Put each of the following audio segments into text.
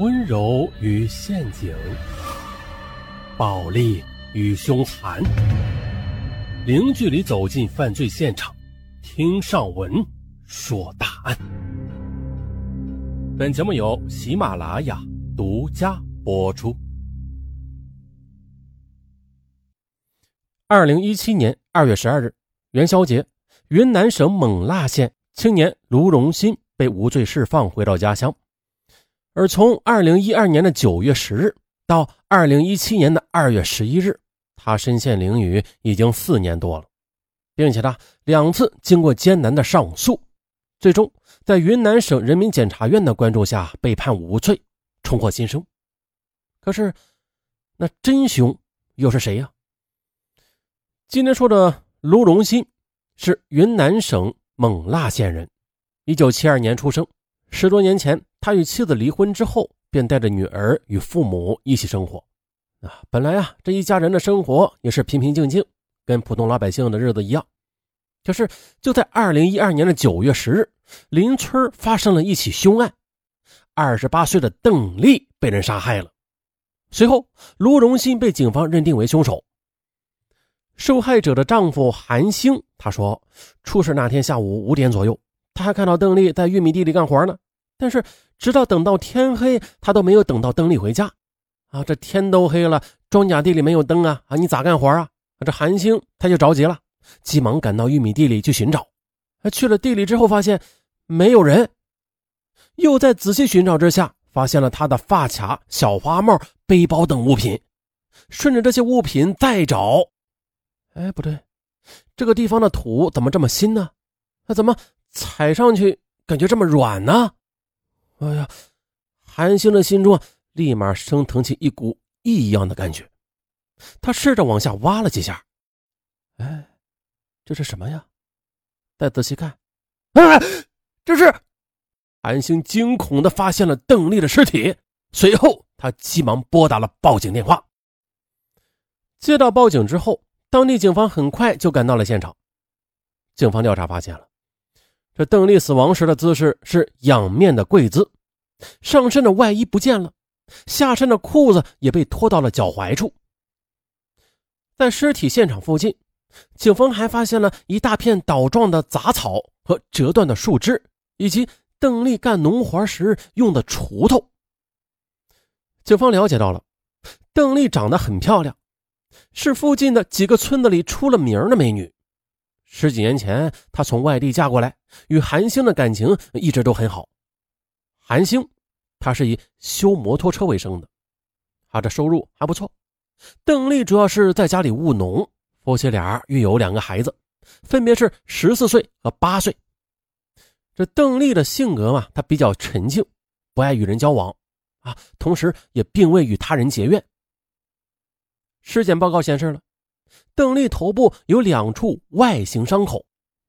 温柔与陷阱，暴力与凶残，零距离走进犯罪现场，听上文说大案。本节目由喜马拉雅独家播出。二零一七年二月十二日元宵节，云南省勐腊县青年卢荣新被无罪释放，回到家乡。而从二零一二年的九月十日到二零一七年的二月十一日，他身陷囹圄已经四年多了，并且呢两次经过艰难的上诉，最终在云南省人民检察院的关注下被判无罪，重获新生。可是，那真凶又是谁呀？今天说的卢荣新是云南省勐腊县人，一九七二年出生，十多年前。他与妻子离婚之后，便带着女儿与父母一起生活。啊，本来啊，这一家人的生活也是平平静静，跟普通老百姓的日子一样。可是，就在二零一二年的九月十日，邻村发生了一起凶案，二十八岁的邓丽被人杀害了。随后，卢荣新被警方认定为凶手。受害者的丈夫韩星他说，出事那天下午五点左右，他还看到邓丽在玉米地里干活呢。但是，直到等到天黑，他都没有等到邓丽回家。啊，这天都黑了，庄稼地里没有灯啊！啊，你咋干活啊？这韩星他就着急了，急忙赶到玉米地里去寻找。去了地里之后，发现没有人，又在仔细寻找之下，发现了他的发卡、小花帽、背包等物品。顺着这些物品再找，哎，不对，这个地方的土怎么这么新呢？那怎么踩上去感觉这么软呢？哎呀，韩星的心中立马升腾起一股异样的感觉。他试着往下挖了几下，哎，这是什么呀？再仔细看，啊，这是韩星惊恐的发现了邓丽的尸体。随后，他急忙拨打了报警电话。接到报警之后，当地警方很快就赶到了现场。警方调查发现了。这邓丽死亡时的姿势是仰面的跪姿，上身的外衣不见了，下身的裤子也被拖到了脚踝处。在尸体现场附近，警方还发现了一大片倒状的杂草和折断的树枝，以及邓丽干农活时用的锄头。警方了解到了，邓丽长得很漂亮，是附近的几个村子里出了名的美女。十几年前，她从外地嫁过来，与韩星的感情一直都很好。韩星，他是以修摩托车为生的，他的收入还不错。邓丽主要是在家里务农，夫妻俩育有两个孩子，分别是十四岁和八岁。这邓丽的性格嘛，她比较沉静，不爱与人交往，啊，同时也并未与他人结怨。尸检报告显示了。邓丽头部有两处外形伤口，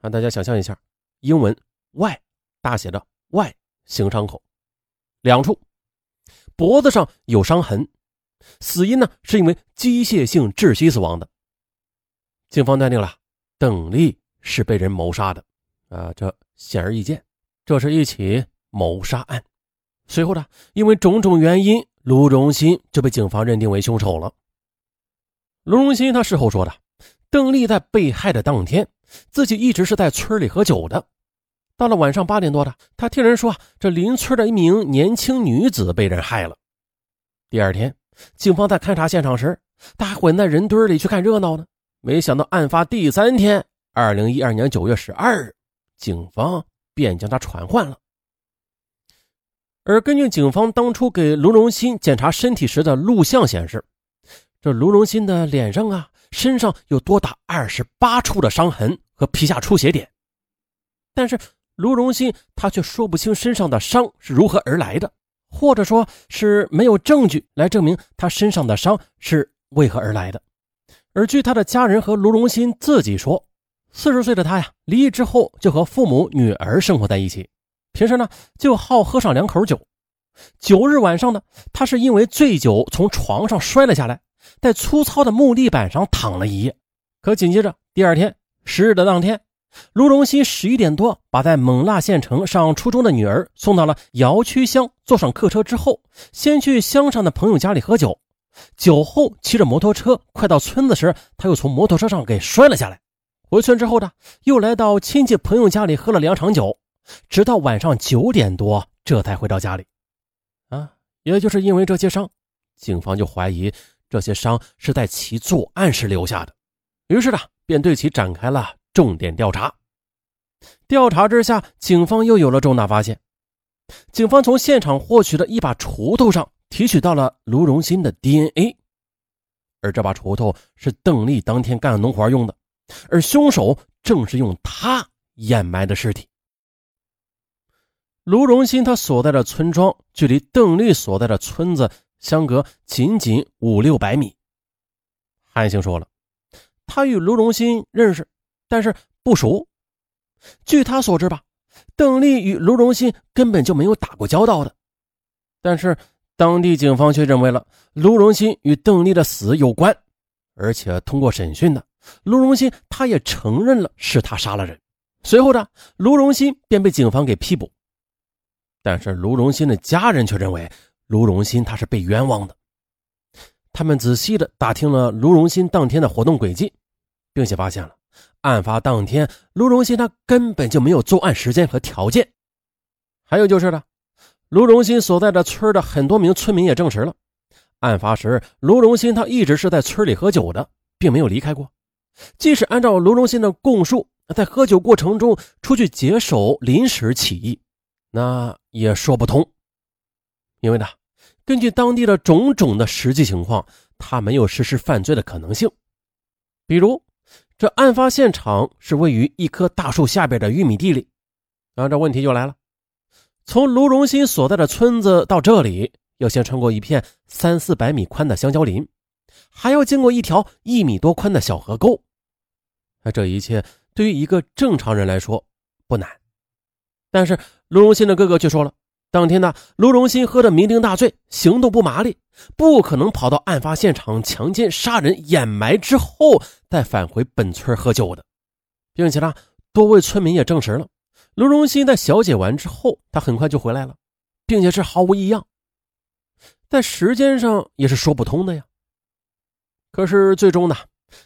让大家想象一下，英文 Y 大写的 Y 形伤口，两处，脖子上有伤痕，死因呢是因为机械性窒息死亡的。警方断定了邓丽是被人谋杀的，啊，这显而易见，这是一起谋杀案。随后呢，因为种种原因，卢荣新就被警方认定为凶手了。卢荣新他事后说的，邓丽在被害的当天，自己一直是在村里喝酒的。到了晚上八点多的，他听人说这邻村的一名年轻女子被人害了。第二天，警方在勘察现场时，他还混在人堆里去看热闹呢。没想到案发第三天，二零一二年九月十二日，警方便将他传唤了。而根据警方当初给卢荣新检查身体时的录像显示。这卢荣新的脸上啊，身上有多达二十八处的伤痕和皮下出血点，但是卢荣新他却说不清身上的伤是如何而来的，或者说是没有证据来证明他身上的伤是为何而来的。而据他的家人和卢荣新自己说，四十岁的他呀，离异之后就和父母、女儿生活在一起，平时呢就好喝上两口酒。九日晚上呢，他是因为醉酒从床上摔了下来。在粗糙的木地板上躺了一夜，可紧接着第二天十日的当天，卢荣新十一点多把在勐腊县城上初中的女儿送到了瑶区乡，坐上客车之后，先去乡上的朋友家里喝酒。酒后骑着摩托车快到村子时，他又从摩托车上给摔了下来。回村之后呢，又来到亲戚朋友家里喝了两场酒，直到晚上九点多这才回到家里。啊，也就是因为这些伤，警方就怀疑这些伤是在其作案时留下的，于是呢，便对其展开了。重点调查，调查之下，警方又有了重大发现。警方从现场获取的一把锄头上提取到了卢荣新的 DNA，而这把锄头是邓丽当天干农活用的，而凶手正是用它掩埋的尸体。卢荣新他所在的村庄距离邓丽所在的村子相隔仅仅五六百米。韩星说了，他与卢荣新认识。但是不熟。据他所知吧，邓丽与卢荣新根本就没有打过交道的。但是当地警方却认为了卢荣新与邓丽的死有关，而且通过审讯呢，卢荣新他也承认了是他杀了人。随后呢，卢荣新便被警方给批捕。但是卢荣新的家人却认为卢荣新他是被冤枉的。他们仔细的打听了卢荣新当天的活动轨迹，并且发现了。案发当天，卢荣新他根本就没有作案时间和条件。还有就是呢，卢荣新所在的村的很多名村民也证实了，案发时卢荣新他一直是在村里喝酒的，并没有离开过。即使按照卢荣新的供述，在喝酒过程中出去解手临时起意，那也说不通。因为呢，根据当地的种种的实际情况，他没有实施犯罪的可能性，比如。这案发现场是位于一棵大树下边的玉米地里，啊，这问题就来了。从卢荣新所在的村子到这里，要先穿过一片三四百米宽的香蕉林，还要经过一条一米多宽的小河沟。那这一切对于一个正常人来说不难，但是卢荣新的哥哥却说了。当天呢，卢荣新喝得酩酊大醉，行动不麻利，不可能跑到案发现场强奸杀人、掩埋之后再返回本村喝酒的，并且呢，多位村民也证实了，卢荣新在小解完之后，他很快就回来了，并且是毫无异样，在时间上也是说不通的呀。可是最终呢，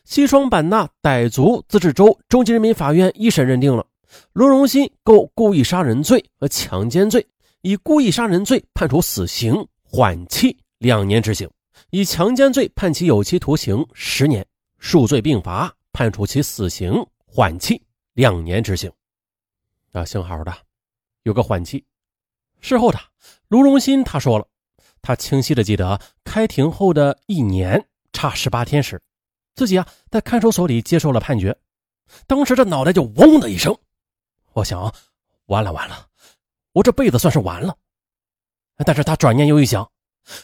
西双版纳傣族自治州中级人民法院一审认定了卢荣新构故意杀人罪和强奸罪。以故意杀人罪判处死刑缓期两年执行，以强奸罪判其有期徒刑十年，数罪并罚，判处其死刑缓期两年执行。啊，幸好的，有个缓期。事后的卢荣新他说了，他清晰的记得开庭后的一年差十八天时，自己啊在看守所里接受了判决，当时这脑袋就嗡的一声，我想，完了完了。我这辈子算是完了，但是他转念又一想，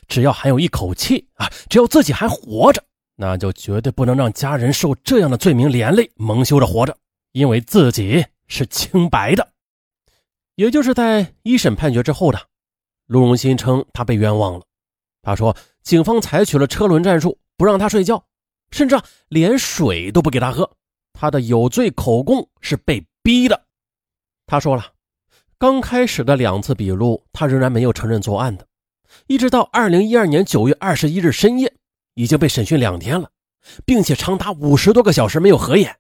只要还有一口气啊，只要自己还活着，那就绝对不能让家人受这样的罪名连累，蒙羞着活着，因为自己是清白的。也就是在一审判决之后的，卢荣新称他被冤枉了。他说，警方采取了车轮战术，不让他睡觉，甚至连水都不给他喝。他的有罪口供是被逼的。他说了。刚开始的两次笔录，他仍然没有承认作案的，一直到二零一二年九月二十一日深夜，已经被审讯两天了，并且长达五十多个小时没有合眼，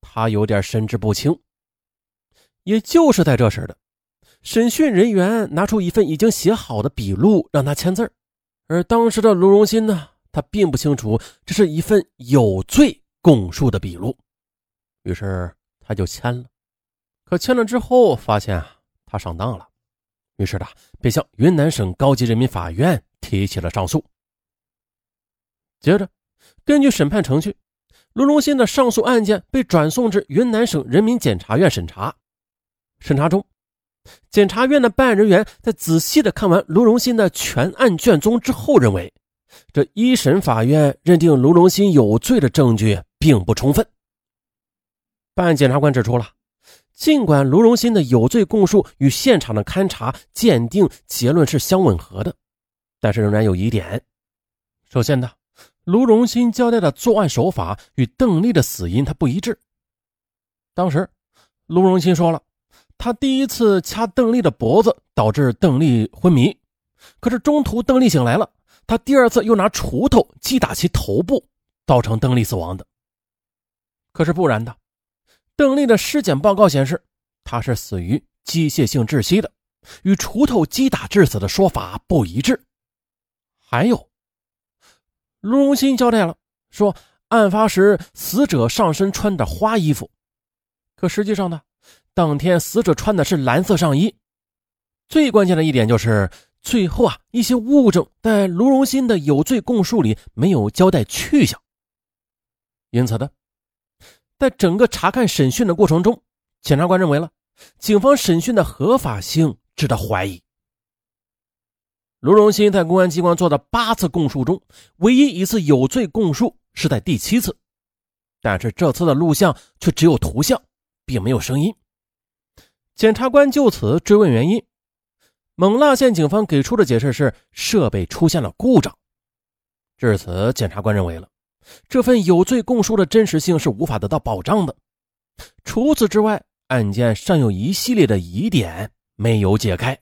他有点神志不清。也就是在这时的，审讯人员拿出一份已经写好的笔录让他签字而当时的卢荣新呢，他并不清楚这是一份有罪供述的笔录，于是他就签了，可签了之后发现啊。他上当了，于是他便向云南省高级人民法院提起了上诉。接着，根据审判程序，卢荣新的上诉案件被转送至云南省人民检察院审查。审查中，检察院的办案人员在仔细的看完卢荣新的全案卷宗之后，认为这一审法院认定卢荣新有罪的证据并不充分。办案检察官指出了。尽管卢荣新的有罪供述与现场的勘查鉴定结论是相吻合的，但是仍然有疑点。首先呢，卢荣新交代的作案手法与邓丽的死因他不一致。当时卢荣新说了，他第一次掐邓丽的脖子，导致邓丽昏迷。可是中途邓丽醒来了，他第二次又拿锄头击打其头部，造成邓丽死亡的。可是不然的，邓丽的尸检报告显示，她是死于机械性窒息的，与锄头击打致死的说法不一致。还有，卢荣新交代了，说案发时死者上身穿着花衣服，可实际上呢，当天死者穿的是蓝色上衣。最关键的一点就是。最后啊，一些物证在卢荣新的有罪供述里没有交代去向，因此呢，在整个查看审讯的过程中，检察官认为了警方审讯的合法性值得怀疑。卢荣新在公安机关做的八次供述中，唯一一次有罪供述是在第七次，但是这次的录像却只有图像，并没有声音。检察官就此追问原因。勐腊县警方给出的解释是设备出现了故障。至此，检察官认为了这份有罪供述的真实性是无法得到保障的。除此之外，案件尚有一系列的疑点没有解开。